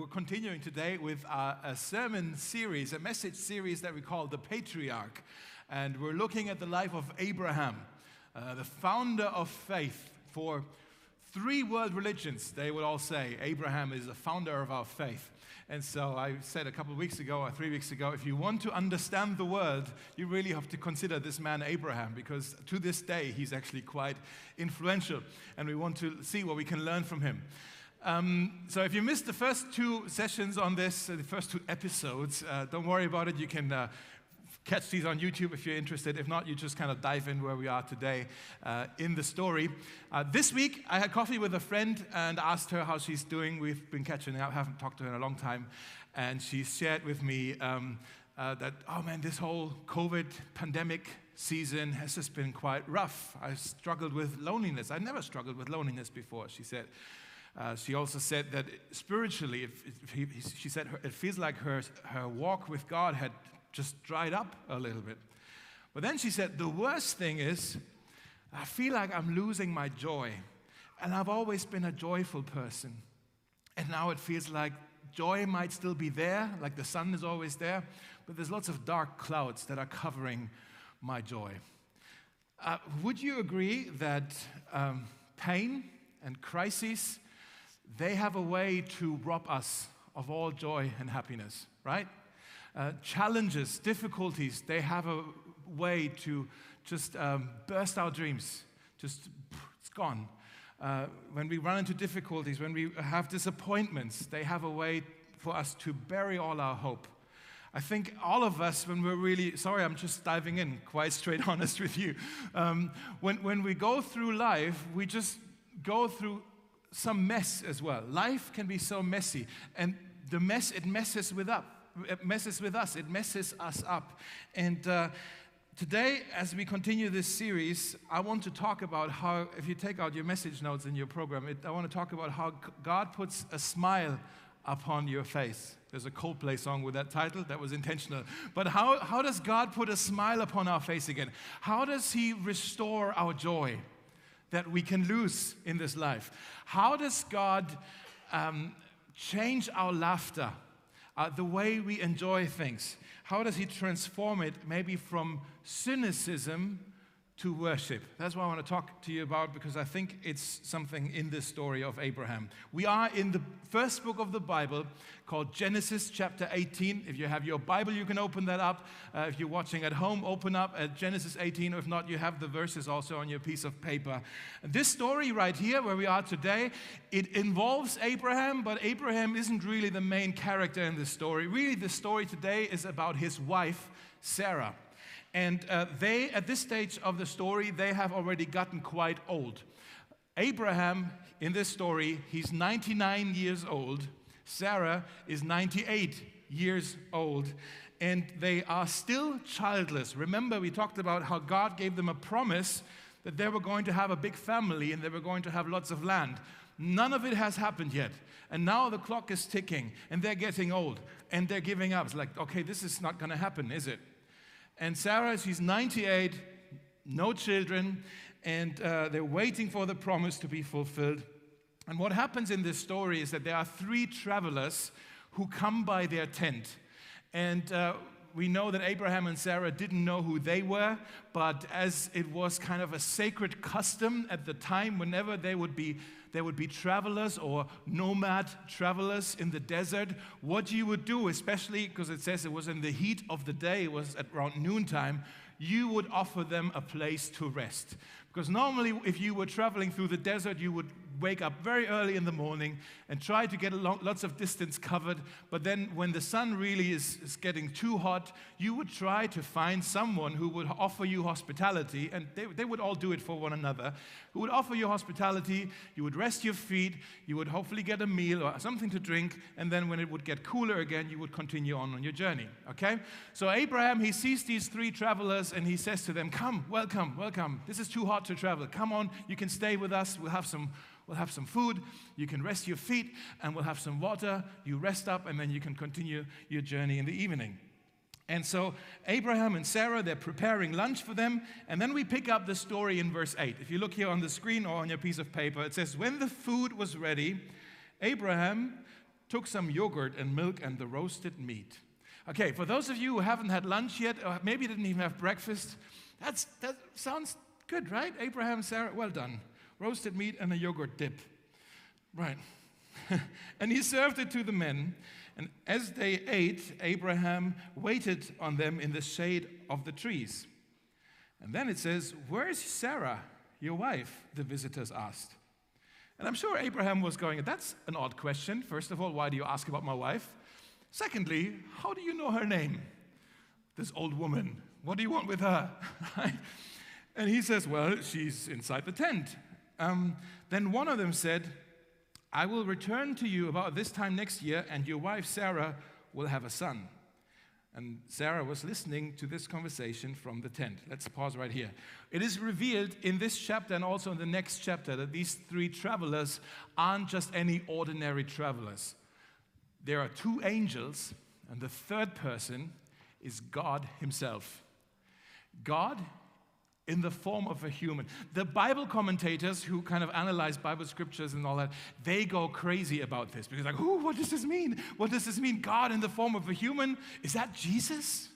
we're continuing today with a, a, sermon series, a message series that we call The Patriarch. And we're looking at the life of Abraham, uh, the founder of faith for three world religions, they would all say. Abraham is the founder of our faith. And so I said a couple of weeks ago or three weeks ago if you want to understand the world, you really have to consider this man Abraham because to this day he's actually quite influential. And we want to see what we can learn from him. Um, so if you missed the first two sessions on this, uh, the first two episodes, uh, don't worry about it. You can uh, catch these on YouTube if you're interested. If not, you just kind of dive in where we are today uh, in the story. Uh, this week, I had coffee with a friend and asked her how she's doing. We've been catching up, haven't talked to her in a long time. And she shared with me um, uh, that, oh man, this whole COVID pandemic season has just been quite rough. I struggled with loneliness. I never struggled with loneliness before, she said. Uh, she also said that spiritually, he, she said her, it feels like her, her walk with God had just dried up a little bit. But then she said, the worst thing is, I feel like I'm losing my joy. And I've always been a joyful person. And now it feels like joy might still be there, like the sun is always there, but there's lots of dark clouds that are covering my joy. Uh, would you agree that um, pain and crises they have a way to rob us of all joy and happiness, right? Uh, challenges, difficulties, they have a way to just um, burst our dreams. Just, it's gone. Uh, when we run into difficulties, when we have disappointments, they have a way for us to bury all our hope. I think all of us, when we're really, sorry, I'm just diving in, quite straight honest with you. Um, when, when we go through life, we just go through some mess as well. Life can be so messy, and the mess it messes with up. It messes with us. It messes us up. And uh, today, as we continue this series, I want to talk about how, if you take out your message notes in your program, it, I want to talk about how God puts a smile upon your face. There's a Coldplay song with that title that was intentional. But how, how does God put a smile upon our face again? How does He restore our joy? That we can lose in this life. How does God um, change our laughter, uh, the way we enjoy things? How does He transform it maybe from cynicism to worship. That's what I want to talk to you about because I think it's something in this story of Abraham. We are in the first book of the Bible called Genesis chapter 18. If you have your Bible, you can open that up. Uh, if you're watching at home, open up at Genesis 18. If not, you have the verses also on your piece of paper. This story right here, where we are today, it involves Abraham, but Abraham isn't really the main character in this story. Really, the story today is about his wife, Sarah. And uh, they, at this stage of the story, they have already gotten quite old. Abraham, in this story, he's 99 years old. Sarah is 98 years old. And they are still childless. Remember, we talked about how God gave them a promise that they were going to have a big family and they were going to have lots of land. None of it has happened yet. And now the clock is ticking and they're getting old and they're giving up. It's like, okay, this is not going to happen, is it? And Sarah, she's 98, no children, and uh, they're waiting for the promise to be fulfilled. And what happens in this story is that there are three travelers who come by their tent. And uh, we know that Abraham and Sarah didn't know who they were, but as it was kind of a sacred custom at the time, whenever they would be there would be travelers or nomad travelers in the desert. What you would do, especially because it says it was in the heat of the day, it was at around noontime, you would offer them a place to rest. Because normally, if you were traveling through the desert, you would wake up very early in the morning and try to get lots of distance covered. But then, when the sun really is, is getting too hot, you would try to find someone who would offer you hospitality, and they, they would all do it for one another, who would offer you hospitality. You would rest your feet, you would hopefully get a meal or something to drink, and then when it would get cooler again, you would continue on on your journey. Okay? So, Abraham, he sees these three travelers and he says to them, Come, welcome, welcome. This is too hot to travel. Come on, you can stay with us. We'll have some We'll have some food, you can rest your feet, and we'll have some water. You rest up, and then you can continue your journey in the evening. And so Abraham and Sarah, they're preparing lunch for them. And then we pick up the story in verse 8. If you look here on the screen or on your piece of paper, it says, When the food was ready, Abraham took some yogurt and milk and the roasted meat. Okay, for those of you who haven't had lunch yet, or maybe didn't even have breakfast, that's, that sounds good, right? Abraham, Sarah, well done. Roasted meat and a yogurt dip. Right. and he served it to the men. And as they ate, Abraham waited on them in the shade of the trees. And then it says, Where is Sarah, your wife? The visitors asked. And I'm sure Abraham was going, That's an odd question. First of all, why do you ask about my wife? Secondly, how do you know her name? This old woman. What do you want with her? and he says, Well, she's inside the tent. Um, then one of them said, I will return to you about this time next year, and your wife Sarah will have a son. And Sarah was listening to this conversation from the tent. Let's pause right here. It is revealed in this chapter and also in the next chapter that these three travelers aren't just any ordinary travelers. There are two angels, and the third person is God Himself. God in the form of a human. The Bible commentators who kind of analyze Bible scriptures and all that, they go crazy about this because, like, oh, what does this mean? What does this mean? God in the form of a human? Is that Jesus?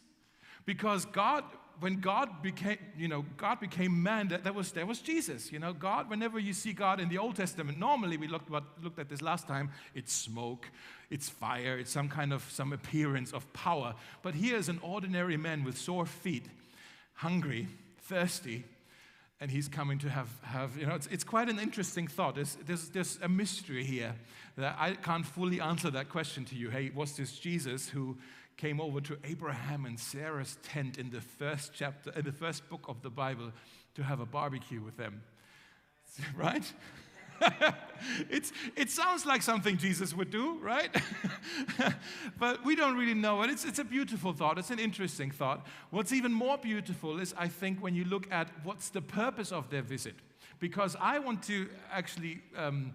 Because God, when God became, you know, God became man, that, that was that was Jesus. You know, God, whenever you see God in the Old Testament, normally we looked, what, looked at this last time, it's smoke, it's fire, it's some kind of some appearance of power. But here is an ordinary man with sore feet, hungry thirsty, and he's coming to have, have you know, it's, it's quite an interesting thought. There's, there's, there's a mystery here that I can't fully answer that question to you. Hey, was this Jesus who came over to Abraham and Sarah's tent in the first chapter, in the first book of the Bible to have a barbecue with them? Right? it's, it sounds like something Jesus would do, right? but we don't really know it. It's, it's a beautiful thought, it's an interesting thought. What's even more beautiful is, I think, when you look at what's the purpose of their visit. Because I want to actually. Um,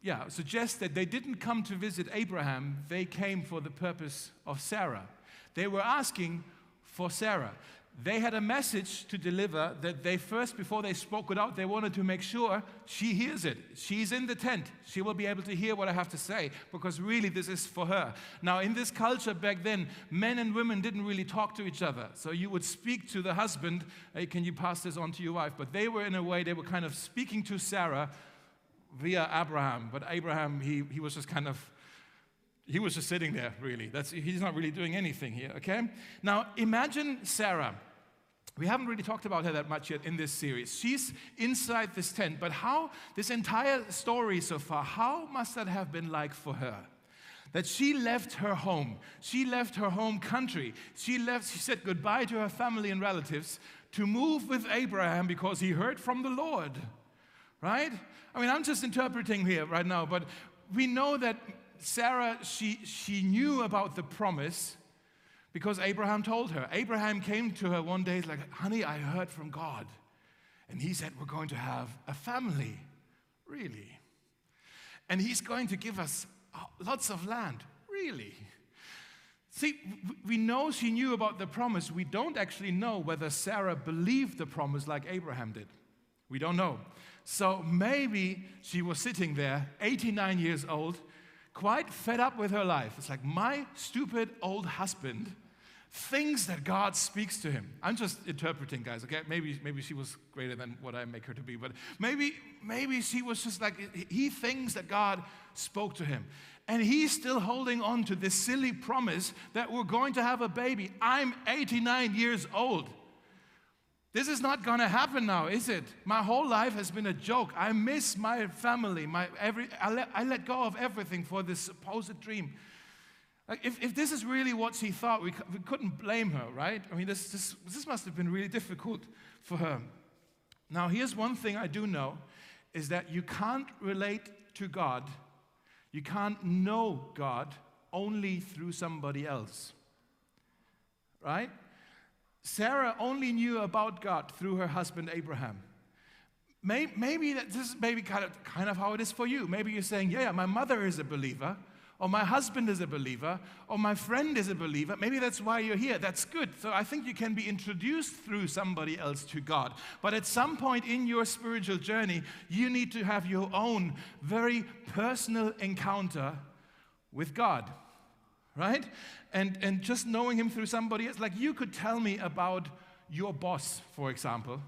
yeah, suggest that they didn't come to visit Abraham, they came for the purpose of Sarah. They were asking for Sarah they had a message to deliver that they first, before they spoke it out, they wanted to make sure she hears it. She's in the tent. She will be able to hear what I have to say because really this is for her. Now, in this culture back then, men and women didn't really talk to each other. So you would speak to the husband, hey, can you pass this on to your wife? But they were, in a way, they were kind of speaking to Sarah via Abraham. But Abraham, he, he was just kind of he was just sitting there, really. That's, he's not really doing anything here, okay? Now, imagine Sarah. We haven't really talked about her that much yet in this series. She's inside this tent, but how, this entire story so far, how must that have been like for her? That she left her home, she left her home country, she left, she said goodbye to her family and relatives to move with Abraham because he heard from the Lord, right? I mean, I'm just interpreting here right now, but we know that Sarah, she, she knew about the promise because Abraham told her. Abraham came to her one day, he's like, honey, I heard from God. And he said, We're going to have a family. Really? And he's going to give us uh, lots of land. Really? See, we know she knew about the promise. We don't actually know whether Sarah believed the promise like Abraham did. We don't know. So maybe she was sitting there, 89 years old, quite fed up with her life. It's like, my stupid old husband thinks that God speaks to him. I'm just interpreting, guys, okay? Maybe, maybe she was greater than what I make her to be, but maybe, maybe she was just like, he thinks that God spoke to him. And he's still holding on to this silly promise that we're going to have a baby. I'm 89 years old. This is not going to happen now, is it? My whole life has been a joke. I miss my family. My every, I, let, I let go of everything for this supposed dream. Like if, if this is really what she thought, we, we couldn't blame her, right? I mean, this, this, this must have been really difficult for her. Now, here's one thing I do know is that you can't relate to God, you can't know God only through somebody else. Right? Sarah only knew about God through her husband Abraham. Maybe that this is maybe kind of, kind of how it is for you. Maybe you're saying, yeah, yeah, my mother is a believer, or my husband is a believer, or my friend is a believer. Maybe that's why you're here. That's good. So I think you can be introduced through somebody else to God. But at some point in your spiritual journey, you need to have your own very personal encounter with God, right? And, and just knowing him through somebody else. Like you could tell me about your boss, for example.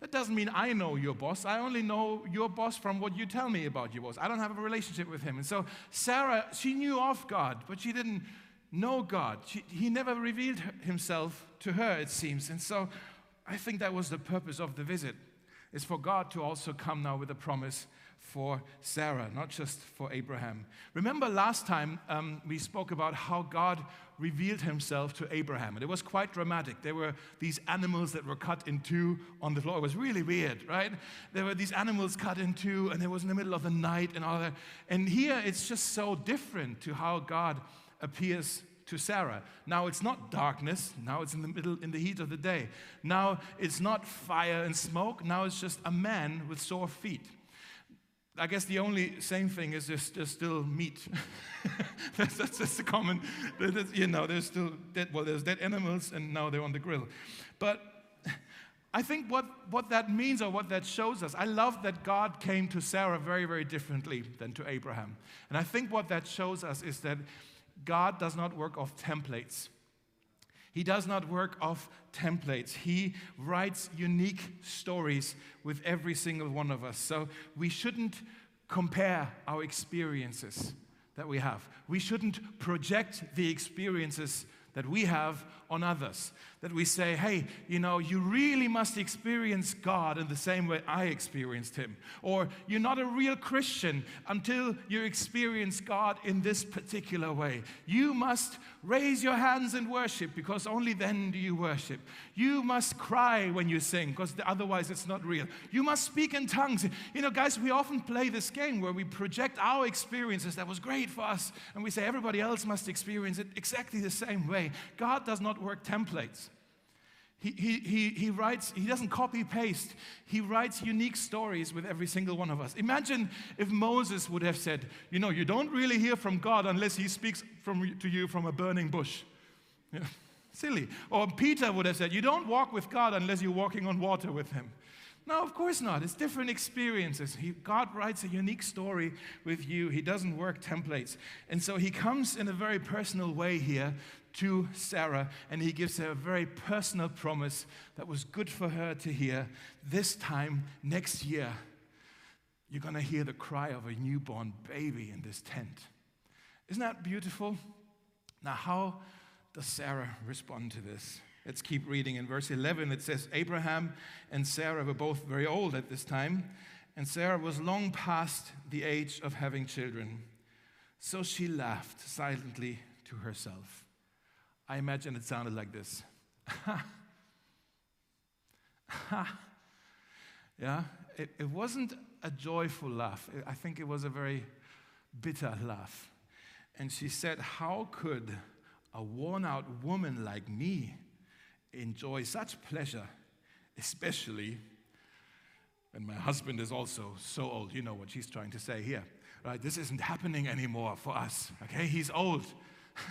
That doesn't mean I know your boss. I only know your boss from what you tell me about your boss. I don't have a relationship with him. And so Sarah, she knew of God, but she didn't know God. She, he never revealed himself to her, it seems. And so I think that was the purpose of the visit, is for God to also come now with a promise for Sarah, not just for Abraham. Remember last time um, we spoke about how God revealed himself to Abraham, and it was quite dramatic. There were these animals that were cut in two on the floor. It was really weird, right? There were these animals cut in two, and it was in the middle of the night and all that. And here it's just so different to how God appears to Sarah. Now it's not darkness, now it's in the middle, in the heat of the day. Now it's not fire and smoke, now it's just a man with sore feet. I guess the only same thing is there's, there's still meat. that's, that's, that's the common, you know, there's still dead, well, there's dead animals and now they're on the grill. But I think what, what that means or what that shows us, I love that God came to Sarah very, very differently than to Abraham. And I think what that shows us is that God does not work off templates. He does not work off templates. He writes unique stories with every single one of us. So we shouldn't compare our experiences that we have. We shouldn't project the experiences that we have on others. That we say, hey, you know, you really must experience God in the same way I experienced Him. Or you're not a real Christian until you experience God in this particular way. You must raise your hands and worship because only then do you worship. You must cry when you sing because otherwise it's not real. You must speak in tongues. You know, guys, we often play this game where we project our experiences that was great for us and we say everybody else must experience it exactly the same way. God does not work templates. He, he, he, writes, he doesn't copy paste, he writes unique stories with every single one of us. Imagine if Moses would have said, You know, you don't really hear from God unless he speaks from, to you from a burning bush. Yeah, silly. Or Peter would have said, You don't walk with God unless you're walking on water with him. No, of course not. It's different experiences. He, God writes a unique story with you. He doesn't work templates. And so he comes in a very personal way here to Sarah, and he gives her a very personal promise that was good for her to hear. This time next year, you're going to hear the cry of a newborn baby in this tent. Isn't that beautiful? Now, how does Sarah respond to this? Let's keep reading. In verse 11, it says Abraham and Sarah were both very old at this time, and Sarah was long past the age of having children. So she laughed silently to herself. I imagine it sounded like this. yeah, it, it wasn't a joyful laugh. I think it was a very bitter laugh. And she said, How could a worn out woman like me enjoy such pleasure, especially when my husband is also so old? You know what she's trying to say here, right? This isn't happening anymore for us, okay? He's old,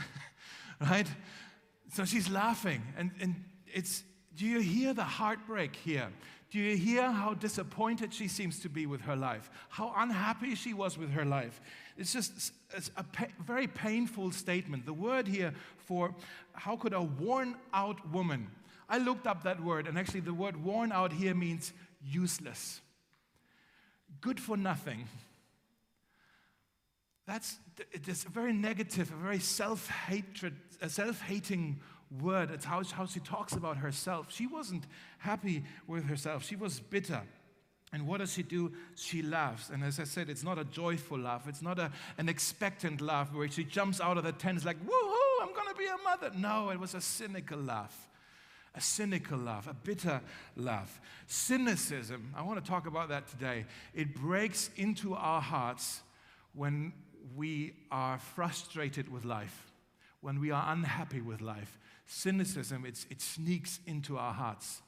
right? So she's laughing. And, and it's, do you hear the heartbreak here? Do you hear how disappointed she seems to be with her life? How unhappy she was with her life? It's just it's a pa- very painful statement. The word here for how could a worn out woman, I looked up that word, and actually the word worn out here means useless, good for nothing. That's a very negative, a very self-hatred, a self-hating word. It's how, how she talks about herself. She wasn't happy with herself. She was bitter. And what does she do? She laughs. And as I said, it's not a joyful laugh. It's not a, an expectant laugh where she jumps out of the tent, like, woohoo, I'm going to be a mother. No, it was a cynical laugh. A cynical laugh, a bitter laugh. Cynicism, I want to talk about that today. It breaks into our hearts when we are frustrated with life, when we are unhappy with life, cynicism, it sneaks into our hearts.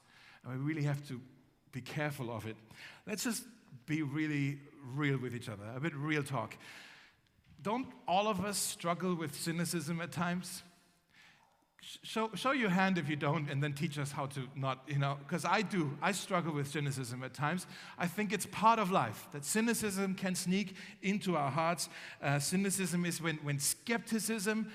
And we really have to be careful of it. Let's just be really real with each other, a bit real talk. Don't all of us struggle with cynicism at times? Show, show your hand if you don't, and then teach us how to not, you know, because I do. I struggle with cynicism at times. I think it's part of life that cynicism can sneak into our hearts. Uh, cynicism is when, when skepticism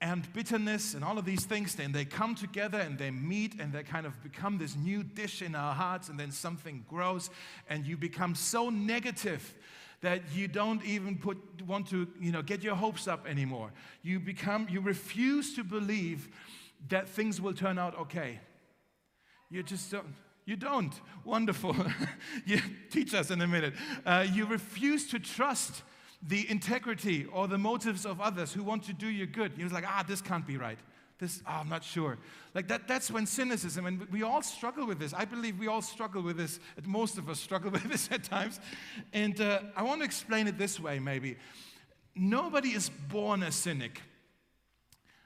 and bitterness and all of these things, then they come together and they meet and they kind of become this new dish in our hearts, and then something grows, and you become so negative that you don't even put, want to you know, get your hopes up anymore. You become, you refuse to believe that things will turn out okay. You just don't. You don't. Wonderful. you teach us in a minute. Uh, you refuse to trust the integrity or the motives of others who want to do you good. You're like, ah, this can't be right. This, oh, I'm not sure. Like that, that's when cynicism, and we all struggle with this. I believe we all struggle with this. Most of us struggle with this at times. And uh, I want to explain it this way, maybe. Nobody is born a cynic.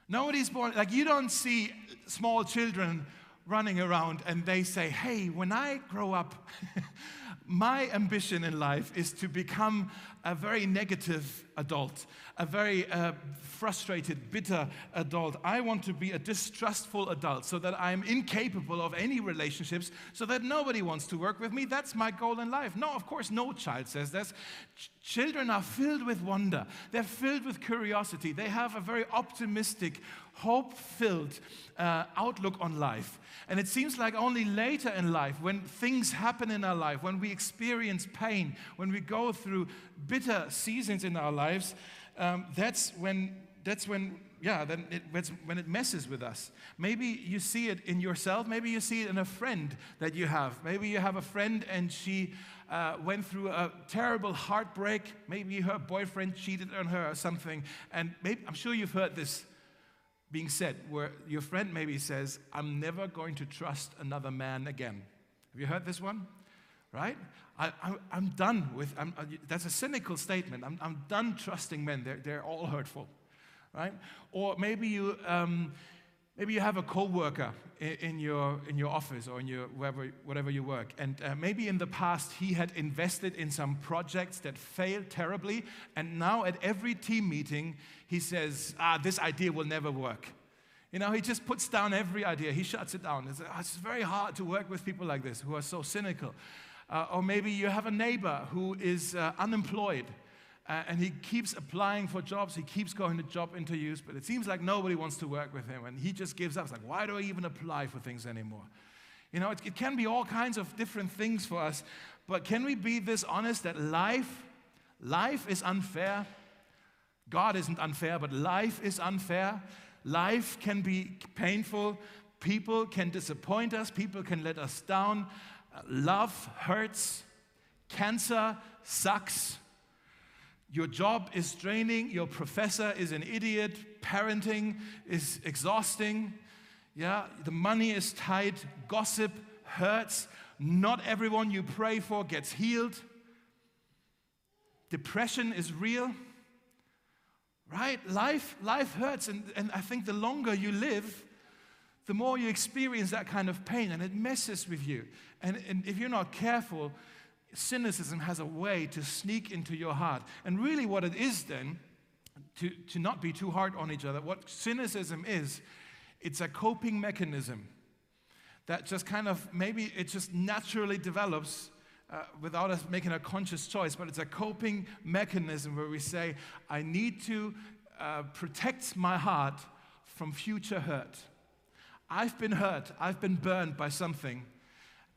Nobody's born, like, you don't see small children running around and they say, hey, when I grow up, my ambition in life is to become a very negative adult, a very uh, frustrated, bitter adult. I want to be a distrustful adult so that I'm incapable of any relationships, so that nobody wants to work with me. That's my goal in life. No, of course, no child says this. Ch- children are filled with wonder, they're filled with curiosity, they have a very optimistic, hope filled uh, outlook on life. And it seems like only later in life, when things happen in our life, when we experience pain, when we go through bitter seasons in our lives, um, that's when that's when yeah then it, when it messes with us. Maybe you see it in yourself maybe you see it in a friend that you have. Maybe you have a friend and she uh, went through a terrible heartbreak. Maybe her boyfriend cheated on her or something. And maybe, i'm sure you've heard this being said where your friend maybe says i'm never going to trust another man again. Have you heard this one? Right I, am done with, I'm, uh, that's a cynical statement. I'm, I'm done trusting men. They're, they're all hurtful, right? Or maybe you, um, maybe you have a coworker in, in, your, in your office or in your, wherever, whatever you work. And uh, maybe in the past he had invested in some projects that failed terribly. And now at every team meeting, he says, ah, this idea will never work. You know, he just puts down every idea. He shuts it down. It's, it's very hard to work with people like this who are so cynical. Uh, or maybe you have a neighbor who is uh, unemployed uh, and he keeps applying for jobs, he keeps going to job interviews, but it seems like nobody wants to work with him and he just gives up. It's like, why do I even apply for things anymore? You know, it, it can be all kinds of different things for us, but can we be this honest that life, life is unfair? God isn't unfair, but life is unfair. Life can be painful. People can disappoint us. People can let us down. Love hurts. Cancer sucks. Your job is draining. Your professor is an idiot. Parenting is exhausting. Yeah, the money is tight. Gossip hurts. Not everyone you pray for gets healed. Depression is real. Right? Life, life hurts. And, and I think the longer you live, the more you experience that kind of pain and it messes with you. And, and if you're not careful, cynicism has a way to sneak into your heart. And really, what it is then, to, to not be too hard on each other, what cynicism is, it's a coping mechanism that just kind of maybe it just naturally develops uh, without us making a conscious choice, but it's a coping mechanism where we say, I need to uh, protect my heart from future hurt. I've been hurt, I've been burned by something,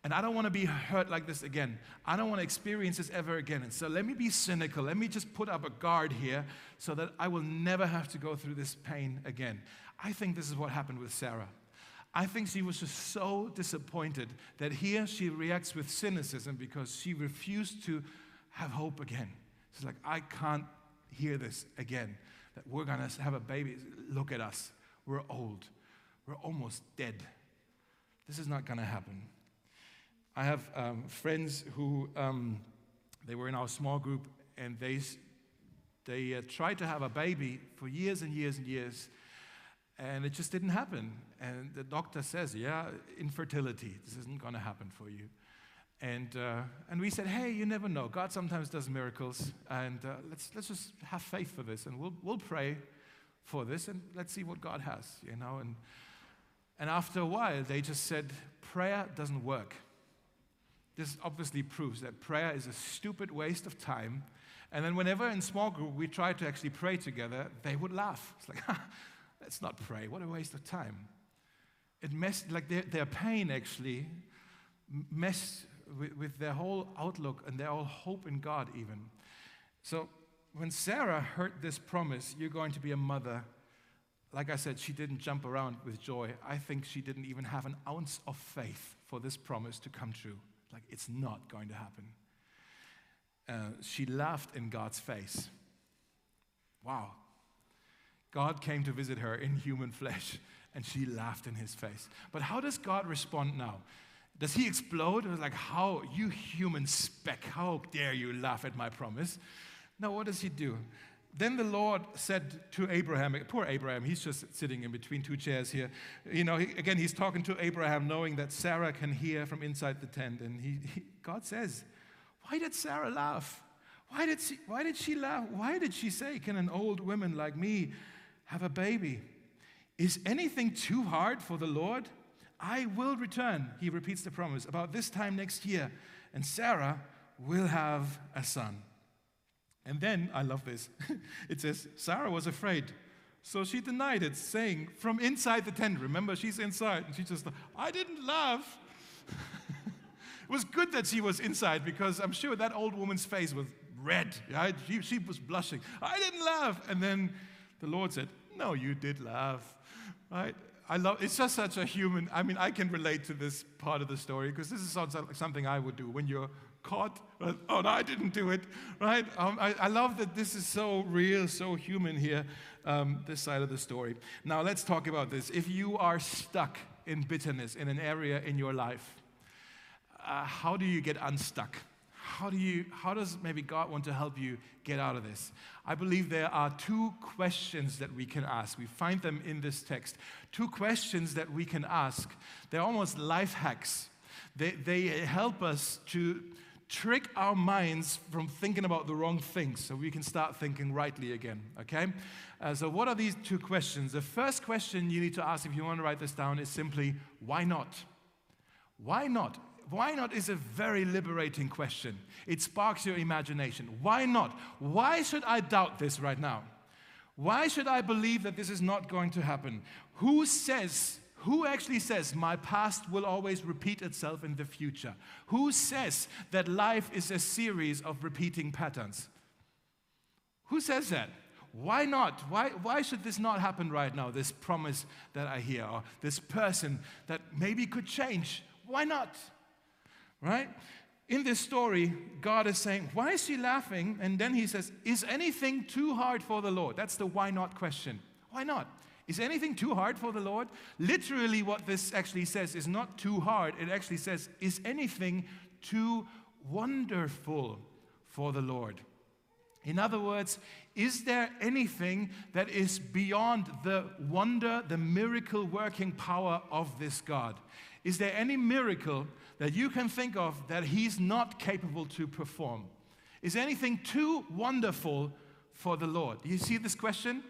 and I don't want to be hurt like this again. I don't want to experience this ever again. And so let me be cynical. Let me just put up a guard here so that I will never have to go through this pain again. I think this is what happened with Sarah. I think she was just so disappointed that here she reacts with cynicism because she refused to have hope again. She's like, I can't hear this again. That we're going to have a baby. Look at us. We're old. We're almost dead. This is not going to happen. I have um, friends who um, they were in our small group and they, they uh, tried to have a baby for years and years and years, and it just didn't happen. And the doctor says, Yeah, infertility, this isn't going to happen for you. And, uh, and we said, Hey, you never know. God sometimes does miracles, and uh, let's, let's just have faith for this, and we'll, we'll pray for this, and let's see what God has, you know. And And after a while, they just said, prayer doesn't work. This obviously proves that prayer is a stupid waste of time. And then, whenever in small group we tried to actually pray together, they would laugh. It's like, let's not pray. What a waste of time. It messed, like their, their pain actually messed with, with their whole outlook and their whole hope in God, even. So, when Sarah heard this promise, you're going to be a mother, like I said, she didn't jump around with joy. I think she didn't even have an ounce of faith for this promise to come true. Like, it's not going to happen. Uh, she laughed in God's face. Wow. God came to visit her in human flesh, and she laughed in his face. But how does God respond now? Does he explode? Was like, how, you human speck, how dare you laugh at my promise? No, what does he do? Then the Lord said to Abraham, poor Abraham, he's just sitting in between two chairs here. You know, he, again, he's talking to Abraham, knowing that Sarah can hear from inside the tent. And he, he, God says, Why did Sarah laugh? Why did, she, why did she laugh? Why did she say, Can an old woman like me have a baby? Is anything too hard for the Lord? I will return, he repeats the promise, about this time next year, and Sarah will have a son. And then, I love this, it says, Sarah was afraid. So she denied it, saying, from inside the tent, remember, she's inside, and she just, I didn't laugh. it was good that she was inside because I'm sure that old woman's face was red. Right? She, she was blushing. I didn't laugh. And then the Lord said, No, you did laugh. Right? I love it's just such a human. I mean, I can relate to this part of the story because this is something I would do when you're caught. Oh, no, I didn't do it, right? Um, I, I, love that this is so real, so human here, um, this side of the story. Now, let's talk about this. If you are stuck in bitterness in an area in your life, uh, how do you get unstuck? How, do you, how does maybe God want to help you get out of this? I believe there are two questions that we can ask. We find them in this text. Two questions that we can ask. They're almost life hacks. They, they help us to trick our minds from thinking about the wrong things so we can start thinking rightly again, okay? Uh, so, what are these two questions? The first question you need to ask if you want to write this down is simply, why not? Why not? Why not is a very liberating question. It sparks your imagination. Why not? Why should I doubt this right now? Why should I believe that this is not going to happen? Who says who actually says my past will always repeat itself in the future? Who says that life is a series of repeating patterns? Who says that? Why not? Why, why should this not happen right now? This promise that I hear, or this person that maybe could change. Why not? Right? In this story, God is saying, Why is she laughing? And then he says, Is anything too hard for the Lord? That's the why not question. Why not? Is anything too hard for the Lord? Literally, what this actually says is not too hard. It actually says, Is anything too wonderful for the Lord? In other words, is there anything that is beyond the wonder, the miracle working power of this God? Is there any miracle that you can think of that He's not capable to perform? Is anything too wonderful for the Lord? Do you see this question?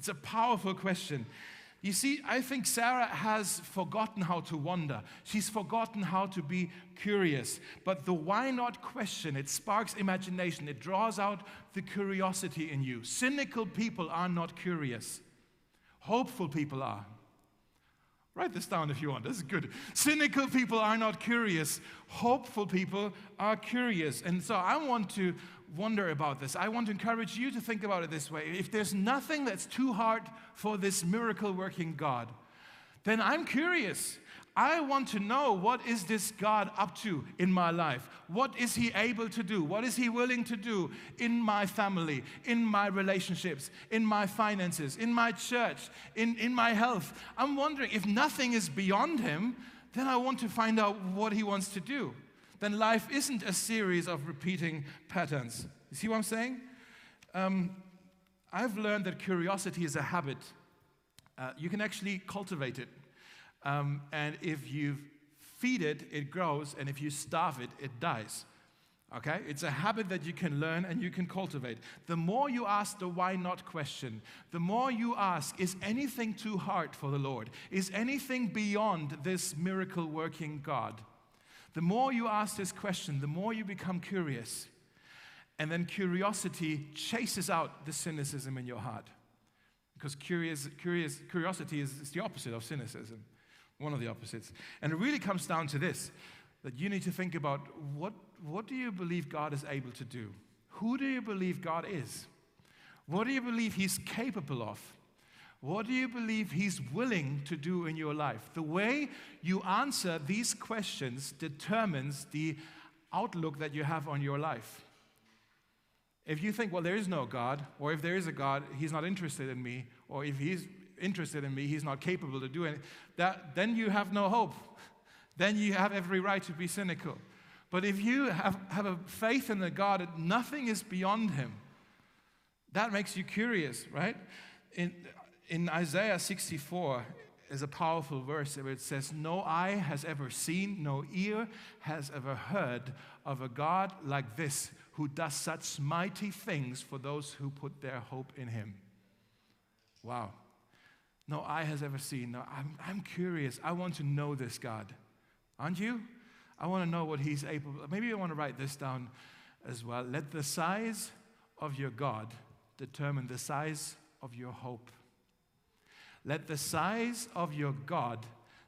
It's a powerful question. You see, I think Sarah has forgotten how to wonder. She's forgotten how to be curious. But the why not question, it sparks imagination, it draws out the curiosity in you. Cynical people are not curious, hopeful people are. Write this down if you want. This is good. Cynical people are not curious. Hopeful people are curious. And so I want to wonder about this. I want to encourage you to think about it this way. If there's nothing that's too hard for this miracle working God, then I'm curious. I want to know what is this God up to in my life? What is he able to do? What is he willing to do in my family, in my relationships, in my finances, in my church, in, in my health? I'm wondering if nothing is beyond him, then I want to find out what he wants to do then life isn't a series of repeating patterns. You see what I'm saying? Um, I've learned that curiosity is a habit. Uh, you can actually cultivate it. Um, and if you feed it, it grows, and if you starve it, it dies. Okay? It's a habit that you can learn and you can cultivate. The more you ask the why not question, the more you ask, is anything too hard for the Lord? Is anything beyond this miracle working God? The more you ask this question, the more you become curious. And then curiosity chases out the cynicism in your heart. Because curious, curious, curiosity is, is the opposite of cynicism, one of the opposites. And it really comes down to this that you need to think about what, what do you believe God is able to do? Who do you believe God is? What do you believe He's capable of? What do you believe He's willing to do in your life? The way you answer these questions determines the outlook that you have on your life. If you think, well, there is no God, or if there is a God, He's not interested in me, or if He's interested in me, He's not capable to do it, that, then you have no hope then you have every right to be cynical. But if you have, have a faith in the God that nothing is beyond him, that makes you curious, right? In, in Isaiah 64 is a powerful verse where it says, No eye has ever seen, no ear has ever heard of a God like this who does such mighty things for those who put their hope in him. Wow. No eye has ever seen. No, I'm, I'm curious. I want to know this God. Aren't you? I want to know what he's able. Maybe I want to write this down as well. Let the size of your God determine the size of your hope. Let the size of your God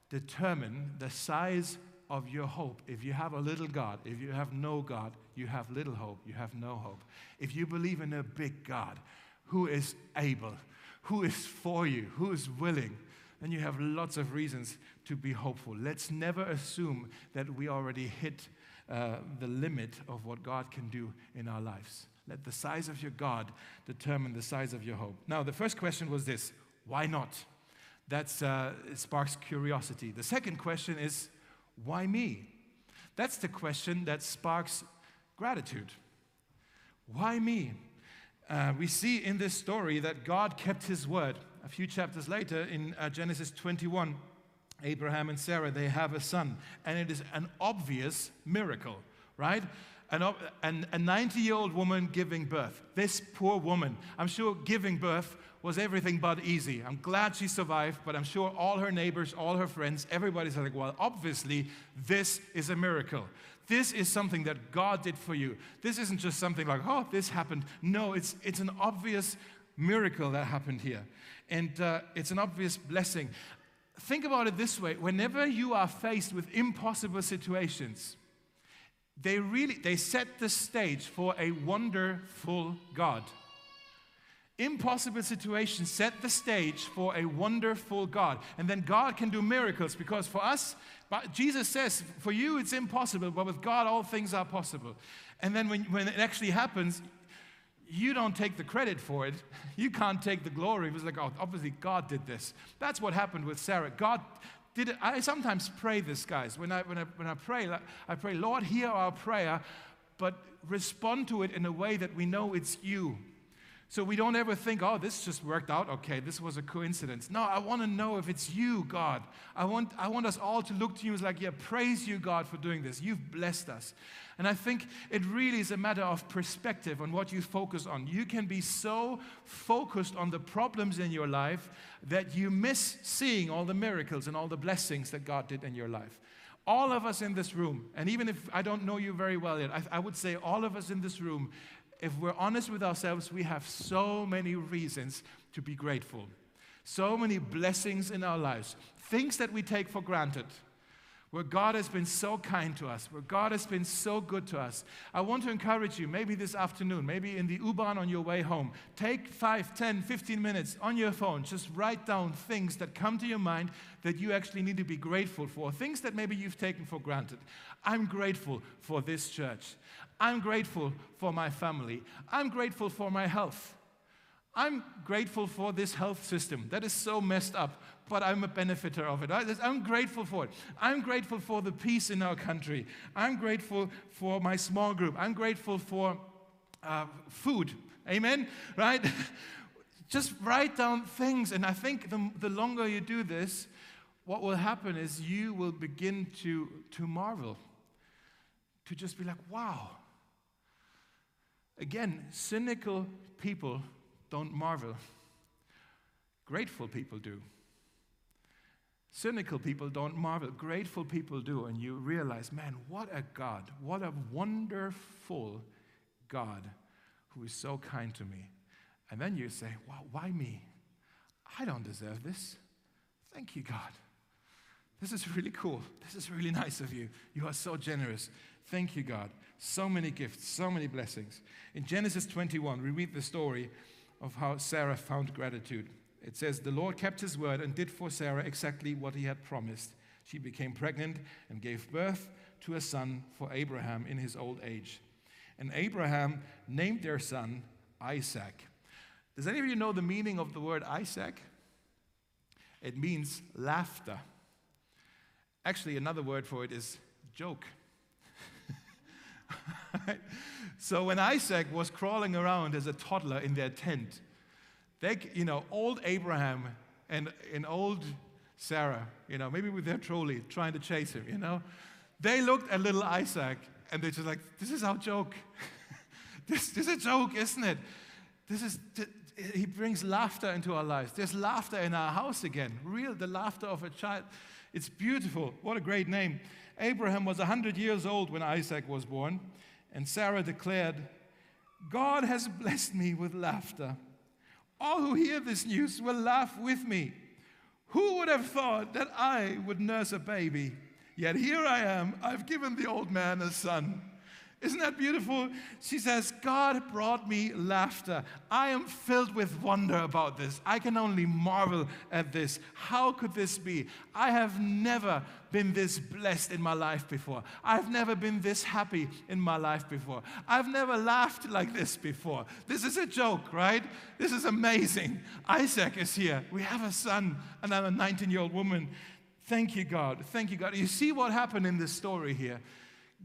determine the size of your hope. If you have a little God, if you have no God, you have little hope, you have no hope. If you believe in a big God who is able, who is for you, who is willing, then you have lots of reasons to be hopeful. Let's never assume that we already hit uh, the limit of what God can do in our lives. Let the size of your God determine the size of your hope. Now, the first question was this why not? That uh, sparks curiosity. The second question is why me? That's the question that sparks gratitude. Why me? Uh, we see in this story that God kept his word a few chapters later in uh, Genesis 21, Abraham and Sarah, they have a son. And it is an obvious miracle, right? An, a 90 year old woman giving birth. This poor woman, I'm sure giving birth was everything but easy. I'm glad she survived, but I'm sure all her neighbors, all her friends, everybody's like, well, obviously, this is a miracle. This is something that God did for you. This isn't just something like, oh, this happened. No, it's, it's an obvious miracle that happened here. And uh, it's an obvious blessing. Think about it this way whenever you are faced with impossible situations, they really they set the stage for a wonderful God. Impossible situations set the stage for a wonderful God. And then God can do miracles because for us, Jesus says, for you it's impossible, but with God all things are possible. And then when, when it actually happens, you don't take the credit for it. You can't take the glory. It was like, oh, obviously God did this. That's what happened with Sarah. God did. I sometimes pray this, guys. When I, when I, when I pray, I pray, Lord, hear our prayer, but respond to it in a way that we know it's you. So we don't ever think, oh, this just worked out okay, this was a coincidence. No, I want to know if it's you, God. I want, I want us all to look to you as like, yeah, praise you, God, for doing this. You've blessed us. And I think it really is a matter of perspective on what you focus on. You can be so focused on the problems in your life that you miss seeing all the miracles and all the blessings that God did in your life. All of us in this room, and even if I don't know you very well yet, I, I would say all of us in this room if we're honest with ourselves, we have so many reasons to be grateful. So many blessings in our lives, things that we take for granted, where God has been so kind to us, where God has been so good to us. I want to encourage you, maybe this afternoon, maybe in the U-Bahn on your way home, take 5, 10, 15 minutes on your phone, just write down things that come to your mind that you actually need to be grateful for, things that maybe you've taken for granted. I'm grateful for this church. I'm grateful for my family. I'm grateful for my health. I'm grateful for this health system that is so messed up, but I'm a benefiter of it. I'm grateful for it. I'm grateful for the peace in our country. I'm grateful for my small group. I'm grateful for uh, food. Amen? Right? Just write down things. And I think the, the longer you do this, what will happen is you will begin to, to marvel, to just be like, wow Again, cynical people don't marvel, grateful people do. Cynical people don't marvel, grateful people do, and you realize, man, what a God, what a wonderful God who is so kind to me. And then you say, wow, why me? I don't deserve this. Thank you, God. This is really cool. This is really nice of you. You are so generous. Thank you, God. So many gifts, so many blessings. In Genesis 21, we read the story of how Sarah found gratitude. It says, The Lord kept his word and did for Sarah exactly what he had promised. She became pregnant and gave birth to a son for Abraham in his old age. And Abraham named their son Isaac. Does any of you know the meaning of the word Isaac? It means laughter. Actually, another word for it is joke. so when Isaac was crawling around as a toddler in their tent, they, you know, old Abraham and, and old Sarah, you know, maybe with their trolley trying to chase him, you know, they looked at little Isaac and they're just like, this is our joke. this, this is a joke, isn't it? This is, he brings laughter into our lives. There's laughter in our house again. Real, the laughter of a child. It's beautiful. What a great name. Abraham was 100 years old when Isaac was born, and Sarah declared, God has blessed me with laughter. All who hear this news will laugh with me. Who would have thought that I would nurse a baby? Yet here I am, I've given the old man a son. Isn't that beautiful? She says, God brought me laughter. I am filled with wonder about this. I can only marvel at this. How could this be? I have never been this blessed in my life before. I've never been this happy in my life before. I've never laughed like this before. This is a joke, right? This is amazing. Isaac is here. We have a son, and I'm a 19 year old woman. Thank you, God. Thank you, God. You see what happened in this story here?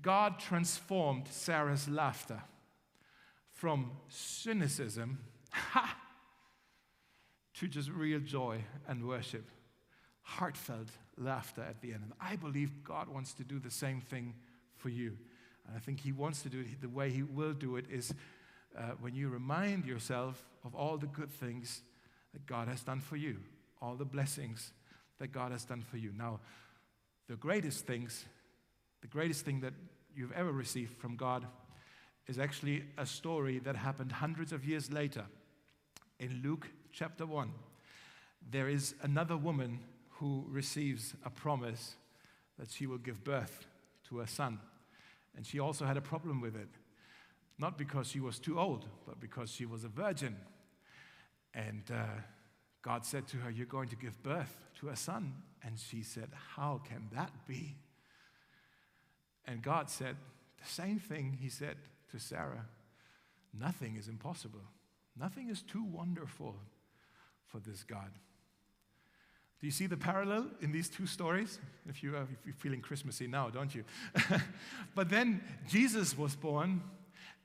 God transformed Sarah's laughter from cynicism ha, to just real joy and worship, heartfelt laughter at the end. And I believe God wants to do the same thing for you. And I think He wants to do it. The way He will do it is uh, when you remind yourself of all the good things that God has done for you, all the blessings that God has done for you. Now, the greatest things the greatest thing that you've ever received from God is actually a story that happened hundreds of years later. In Luke chapter 1, there is another woman who receives a promise that she will give birth to a son. And she also had a problem with it. Not because she was too old, but because she was a virgin. And uh, God said to her, You're going to give birth to a son. And she said, How can that be? And God said the same thing He said to Sarah Nothing is impossible, nothing is too wonderful for this God. Do you see the parallel in these two stories? If, you, if you're feeling Christmassy now, don't you? but then Jesus was born,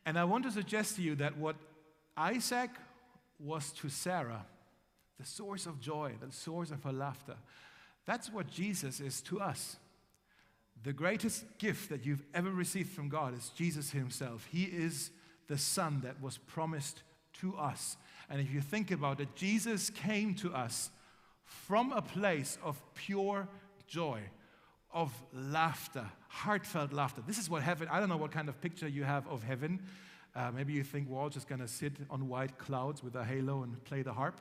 and I want to suggest to you that what Isaac was to Sarah, the source of joy, the source of her laughter, that's what Jesus is to us. The greatest gift that you've ever received from God is Jesus Himself. He is the Son that was promised to us. And if you think about it, Jesus came to us from a place of pure joy, of laughter, heartfelt laughter. This is what heaven, I don't know what kind of picture you have of heaven. Uh, maybe you think we're all just going to sit on white clouds with a halo and play the harp.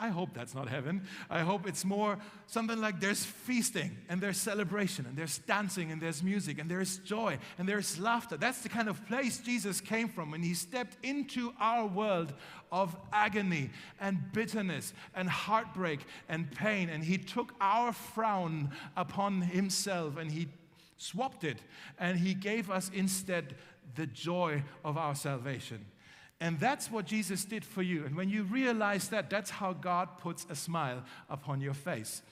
I hope that's not heaven. I hope it's more something like there's feasting and there's celebration and there's dancing and there's music and there's joy and there's laughter. That's the kind of place Jesus came from when he stepped into our world of agony and bitterness and heartbreak and pain. And he took our frown upon himself and he swapped it and he gave us instead the joy of our salvation. And that's what Jesus did for you. And when you realize that, that's how God puts a smile upon your face.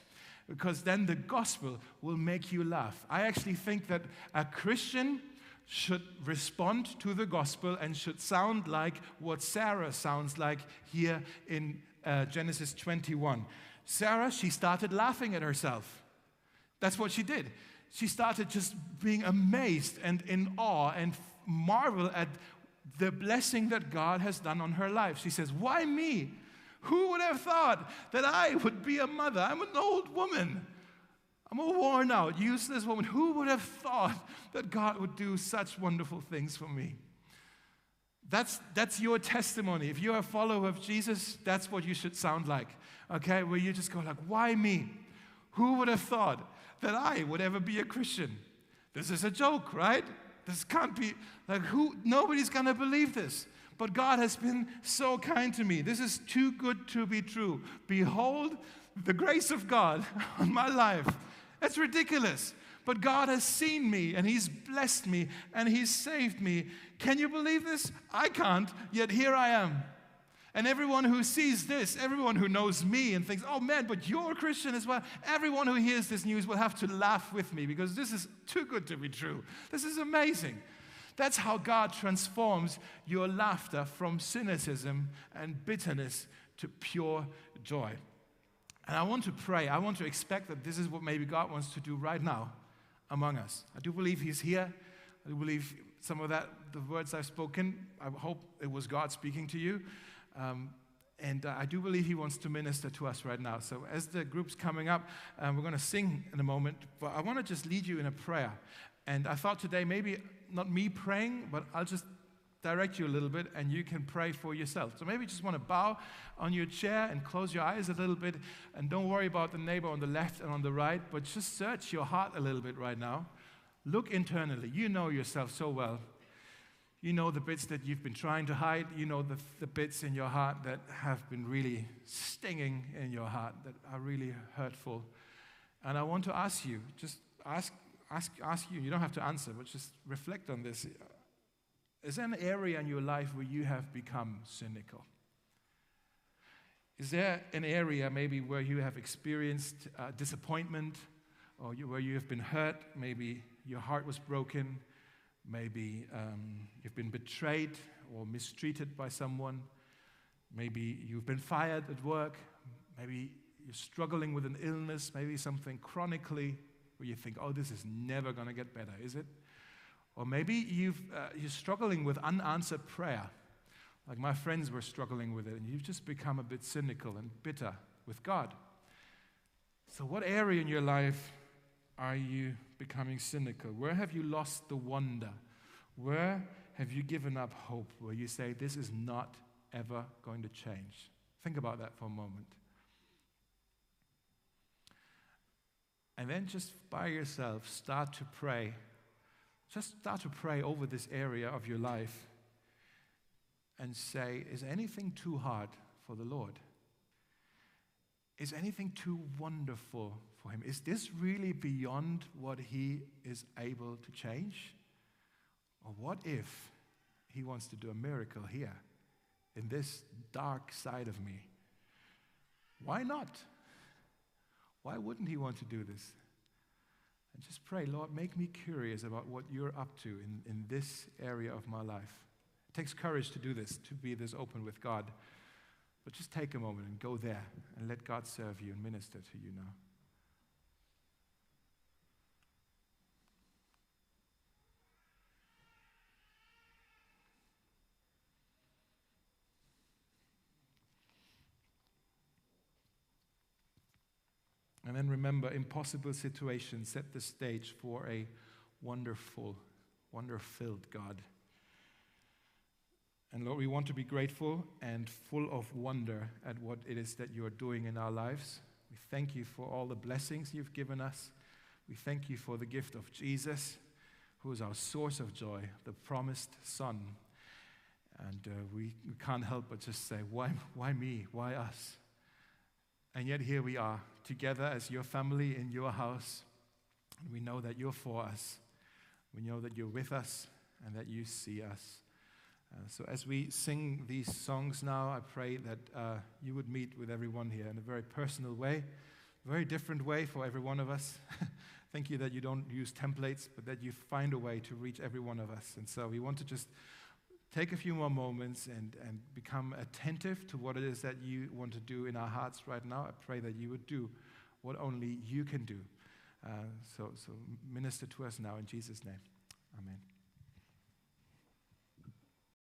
Because then the gospel will make you laugh. I actually think that a Christian should respond to the gospel and should sound like what Sarah sounds like here in uh, Genesis 21. Sarah, she started laughing at herself. That's what she did. She started just being amazed and in awe and marvel at the blessing that God has done on her life. She says, Why me? Who would have thought that I would be a mother? I'm an old woman. I'm a worn out, useless woman. Who would have thought that God would do such wonderful things for me? That's, that's your testimony. If you're a follower of Jesus, that's what you should sound like. Okay? Where you just go like, why me? Who would have thought that I would ever be a Christian? This is a joke, right? This can't be like who nobody's gonna believe this. But God has been so kind to me. This is too good to be true. Behold the grace of God on my life. That's ridiculous. But God has seen me and He's blessed me and He's saved me. Can you believe this? I can't, yet here I am. And everyone who sees this, everyone who knows me and thinks, oh man, but you're a Christian as well, everyone who hears this news will have to laugh with me because this is too good to be true. This is amazing. That's how God transforms your laughter from cynicism and bitterness to pure joy. And I want to pray. I want to expect that this is what maybe God wants to do right now among us. I do believe He's here. I do believe some of that, the words I've spoken, I hope it was God speaking to you. Um, and uh, I do believe He wants to minister to us right now. So, as the group's coming up, um, we're going to sing in a moment. But I want to just lead you in a prayer. And I thought today, maybe not me praying, but I'll just direct you a little bit and you can pray for yourself. So maybe you just want to bow on your chair and close your eyes a little bit and don't worry about the neighbor on the left and on the right, but just search your heart a little bit right now. Look internally. You know yourself so well. You know the bits that you've been trying to hide. You know the, the bits in your heart that have been really stinging in your heart, that are really hurtful. And I want to ask you, just ask, ask, ask you, you don't have to answer, but just reflect on this. Is there an area in your life where you have become cynical? Is there an area maybe where you have experienced uh, disappointment or you, where you have been hurt? Maybe your heart was broken Maybe um, you've been betrayed or mistreated by someone. Maybe you've been fired at work. Maybe you're struggling with an illness, maybe something chronically where you think, oh, this is never going to get better, is it? Or maybe you've, uh, you're struggling with unanswered prayer, like my friends were struggling with it, and you've just become a bit cynical and bitter with God. So, what area in your life are you becoming cynical? Where have you lost the wonder? Where have you given up hope? Where you say, This is not ever going to change? Think about that for a moment. And then just by yourself, start to pray. Just start to pray over this area of your life and say, Is anything too hard for the Lord? Is anything too wonderful for him? Is this really beyond what he is able to change? Or what if he wants to do a miracle here in this dark side of me? Why not? Why wouldn't he want to do this? And just pray, Lord, make me curious about what you're up to in, in this area of my life. It takes courage to do this, to be this open with God. But just take a moment and go there and let God serve you and minister to you now. And then remember, impossible situations set the stage for a wonderful, wonder filled God. And Lord, we want to be grateful and full of wonder at what it is that you are doing in our lives. We thank you for all the blessings you've given us. We thank you for the gift of Jesus, who is our source of joy, the promised Son. And uh, we, we can't help but just say, why, why me? Why us? And yet here we are, together as your family in your house. And we know that you're for us. We know that you're with us and that you see us. Uh, so as we sing these songs now, I pray that uh, you would meet with everyone here in a very personal way, very different way for every one of us. Thank you that you don't use templates, but that you find a way to reach every one of us. And so we want to just take a few more moments and, and become attentive to what it is that you want to do in our hearts right now. I pray that you would do what only you can do. Uh, so, so minister to us now in Jesus' name. Amen.